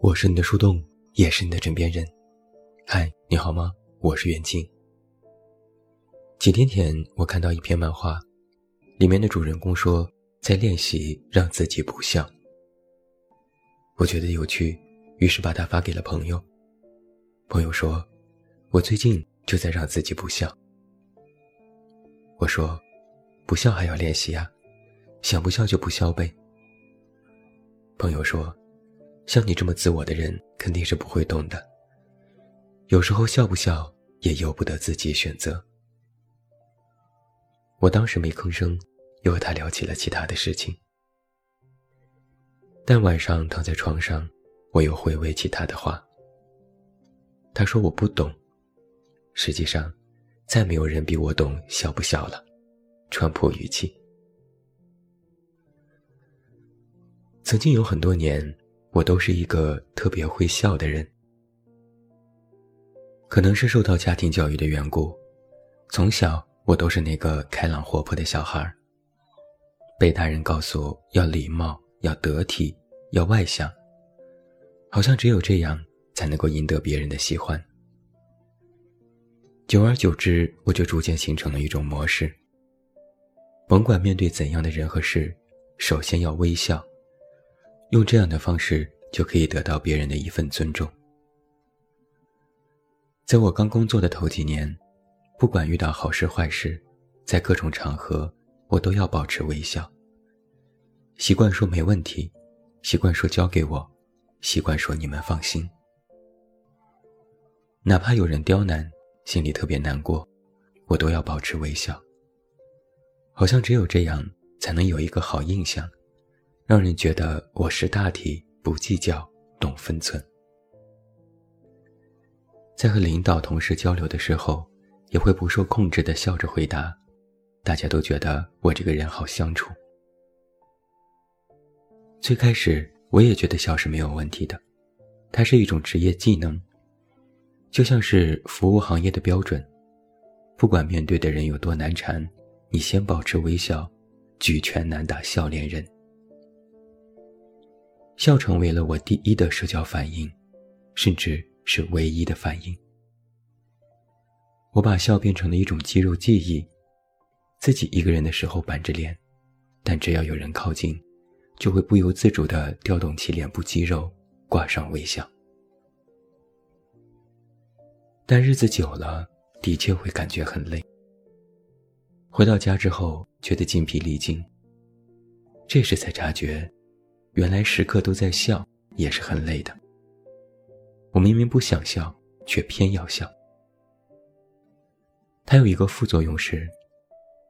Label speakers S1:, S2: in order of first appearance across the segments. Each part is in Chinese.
S1: 我是你的树洞，也是你的枕边人。嗨，你好吗？我是袁静。几天前，我看到一篇漫画，里面的主人公说在练习让自己不笑。我觉得有趣，于是把它发给了朋友。朋友说：“我最近就在让自己不笑。”我说：“不笑还要练习呀，想不笑就不笑呗。”朋友说。像你这么自我的人，肯定是不会懂的。有时候笑不笑也由不得自己选择。我当时没吭声，又和他聊起了其他的事情。但晚上躺在床上，我又回味起他的话。他说我不懂，实际上，再没有人比我懂笑不笑了。穿破语气。曾经有很多年。我都是一个特别会笑的人，可能是受到家庭教育的缘故，从小我都是那个开朗活泼的小孩被大人告诉要礼貌、要得体、要外向，好像只有这样才能够赢得别人的喜欢。久而久之，我就逐渐形成了一种模式：甭管面对怎样的人和事，首先要微笑。用这样的方式就可以得到别人的一份尊重。在我刚工作的头几年，不管遇到好事坏事，在各种场合，我都要保持微笑。习惯说没问题，习惯说交给我，习惯说你们放心。哪怕有人刁难，心里特别难过，我都要保持微笑。好像只有这样，才能有一个好印象。让人觉得我识大体，不计较，懂分寸。在和领导、同事交流的时候，也会不受控制的笑着回答，大家都觉得我这个人好相处。最开始我也觉得笑是没有问题的，它是一种职业技能，就像是服务行业的标准，不管面对的人有多难缠，你先保持微笑，举拳难打笑脸人。笑成为了我第一的社交反应，甚至是唯一的反应。我把笑变成了一种肌肉记忆，自己一个人的时候板着脸，但只要有人靠近，就会不由自主地调动起脸部肌肉，挂上微笑。但日子久了，的确会感觉很累。回到家之后，觉得筋疲力尽。这时才察觉。原来时刻都在笑也是很累的。我明明不想笑，却偏要笑。它有一个副作用是，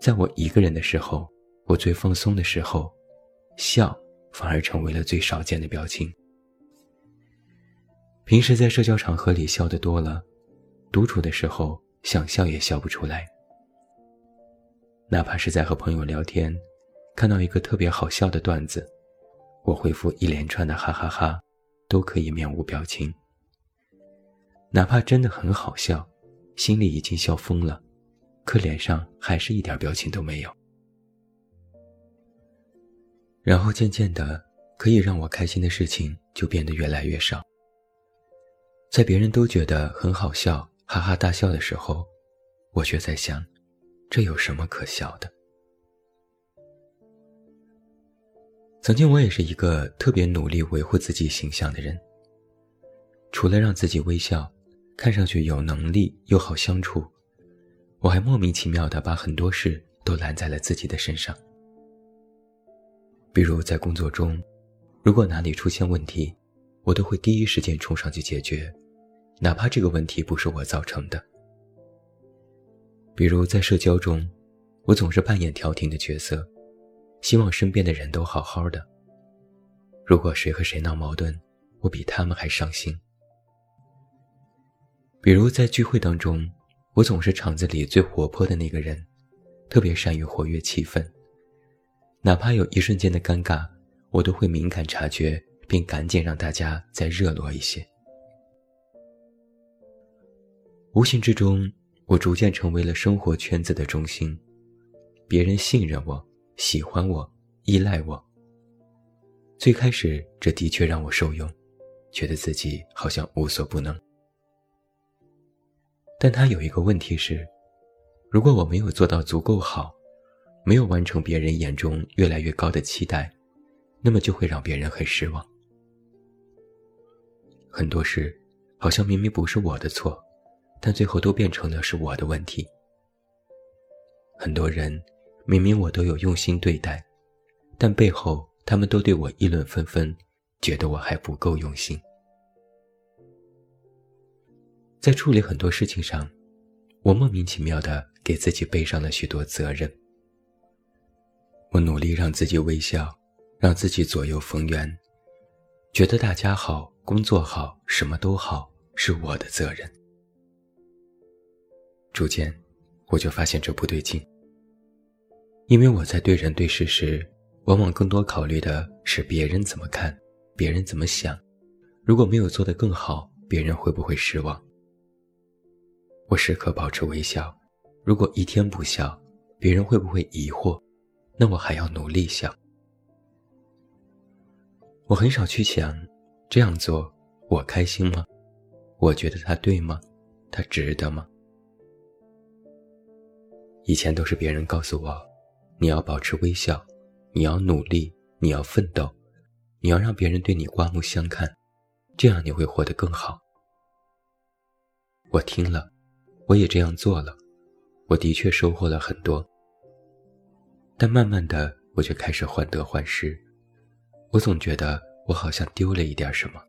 S1: 在我一个人的时候，我最放松的时候，笑反而成为了最少见的表情。平时在社交场合里笑的多了，独处的时候想笑也笑不出来。哪怕是在和朋友聊天，看到一个特别好笑的段子。我回复一连串的哈哈哈，都可以面无表情。哪怕真的很好笑，心里已经笑疯了，可脸上还是一点表情都没有。然后渐渐的，可以让我开心的事情就变得越来越少。在别人都觉得很好笑，哈哈大笑的时候，我却在想，这有什么可笑的？曾经我也是一个特别努力维护自己形象的人。除了让自己微笑，看上去有能力又好相处，我还莫名其妙的把很多事都揽在了自己的身上。比如在工作中，如果哪里出现问题，我都会第一时间冲上去解决，哪怕这个问题不是我造成的。比如在社交中，我总是扮演调停的角色。希望身边的人都好好的。如果谁和谁闹矛盾，我比他们还伤心。比如在聚会当中，我总是场子里最活泼的那个人，特别善于活跃气氛。哪怕有一瞬间的尴尬，我都会敏感察觉，并赶紧让大家再热络一些。无形之中，我逐渐成为了生活圈子的中心，别人信任我。喜欢我，依赖我。最开始，这的确让我受用，觉得自己好像无所不能。但他有一个问题是，如果我没有做到足够好，没有完成别人眼中越来越高的期待，那么就会让别人很失望。很多事，好像明明不是我的错，但最后都变成了是我的问题。很多人，明明我都有用心对待，但背后他们都对我议论纷纷，觉得我还不够用心。在处理很多事情上，我莫名其妙的给自己背上了许多责任。我努力让自己微笑，让自己左右逢源，觉得大家好、工作好、什么都好是我的责任。逐渐，我就发现这不对劲，因为我在对人对事时，往往更多考虑的是别人怎么看，别人怎么想，如果没有做得更好，别人会不会失望？我时刻保持微笑，如果一天不笑，别人会不会疑惑？那我还要努力笑。我很少去想，这样做我开心吗？我觉得他对吗？他值得吗？以前都是别人告诉我，你要保持微笑，你要努力，你要奋斗，你要让别人对你刮目相看，这样你会活得更好。我听了。我也这样做了，我的确收获了很多。但慢慢的，我却开始患得患失，我总觉得我好像丢了一点什么。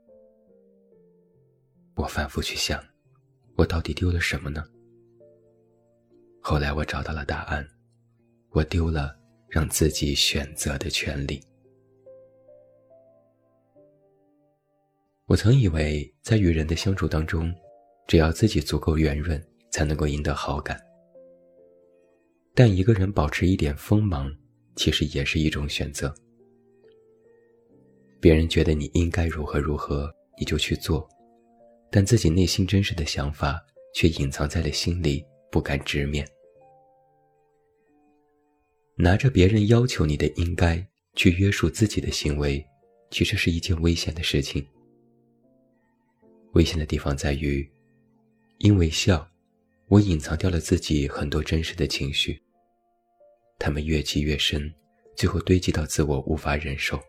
S1: 我反复去想，我到底丢了什么呢？后来我找到了答案，我丢了让自己选择的权利。我曾以为，在与人的相处当中，只要自己足够圆润。才能够赢得好感。但一个人保持一点锋芒，其实也是一种选择。别人觉得你应该如何如何，你就去做，但自己内心真实的想法却隐藏在了心里，不敢直面。拿着别人要求你的应该去约束自己的行为，其实是一件危险的事情。危险的地方在于，因为笑。我隐藏掉了自己很多真实的情绪，他们越积越深，最后堆积到自我无法忍受。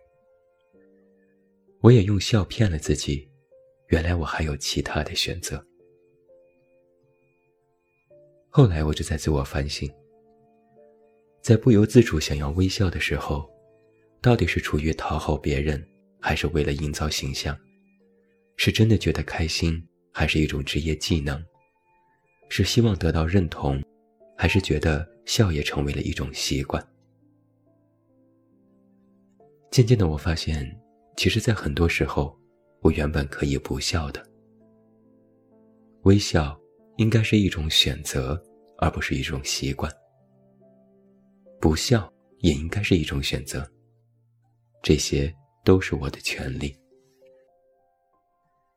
S1: 我也用笑骗了自己，原来我还有其他的选择。后来我就在自我反省，在不由自主想要微笑的时候，到底是出于讨好别人，还是为了营造形象？是真的觉得开心，还是一种职业技能？是希望得到认同，还是觉得笑也成为了一种习惯？渐渐的，我发现，其实，在很多时候，我原本可以不笑的。微笑应该是一种选择，而不是一种习惯。不笑也应该是一种选择，这些都是我的权利。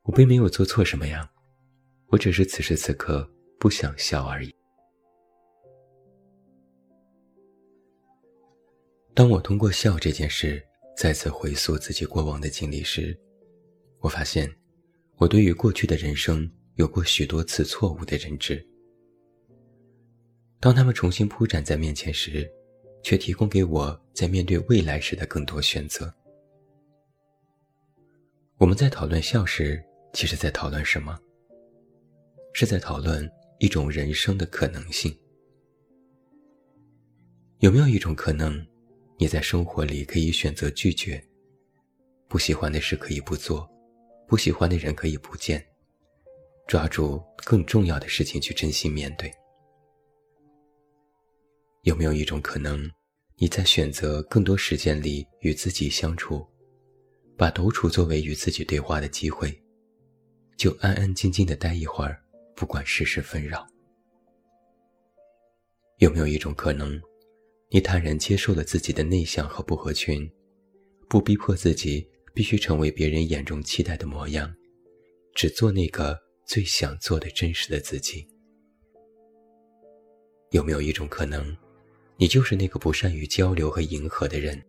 S1: 我并没有做错什么呀，我只是此时此刻。不想笑而已。当我通过笑这件事再次回溯自己过往的经历时，我发现，我对于过去的人生有过许多次错误的认知。当他们重新铺展在面前时，却提供给我在面对未来时的更多选择。我们在讨论笑时，其实在讨论什么？是在讨论。一种人生的可能性，有没有一种可能，你在生活里可以选择拒绝，不喜欢的事可以不做，不喜欢的人可以不见，抓住更重要的事情去真心面对？有没有一种可能，你在选择更多时间里与自己相处，把独处作为与自己对话的机会，就安安静静的待一会儿？不管世事纷扰，有没有一种可能，你坦然接受了自己的内向和不合群，不逼迫自己必须成为别人眼中期待的模样，只做那个最想做的真实的自己？有没有一种可能，你就是那个不善于交流和迎合的人，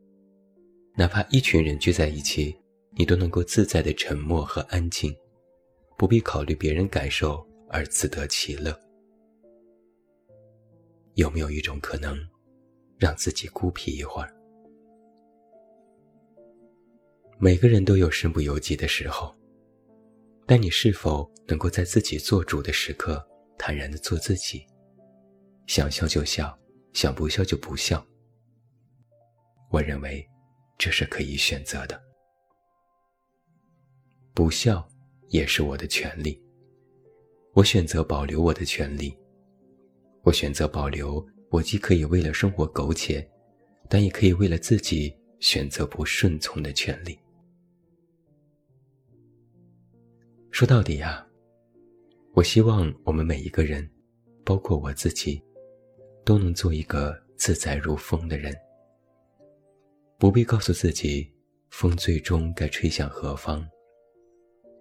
S1: 哪怕一群人聚在一起，你都能够自在的沉默和安静，不必考虑别人感受而自得其乐。有没有一种可能，让自己孤僻一会儿？每个人都有身不由己的时候，但你是否能够在自己做主的时刻，坦然的做自己？想笑就笑，想不笑就不笑。我认为，这是可以选择的。不笑也是我的权利。我选择保留我的权利。我选择保留，我既可以为了生活苟且，但也可以为了自己选择不顺从的权利。说到底呀，我希望我们每一个人，包括我自己，都能做一个自在如风的人。不必告诉自己，风最终该吹向何方，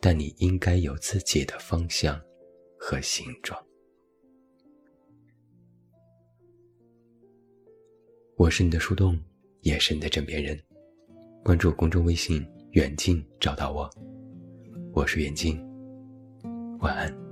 S1: 但你应该有自己的方向和形状。我是你的树洞，也是你的枕边人。关注公众微信“远近”，找到我。我是远近。晚安。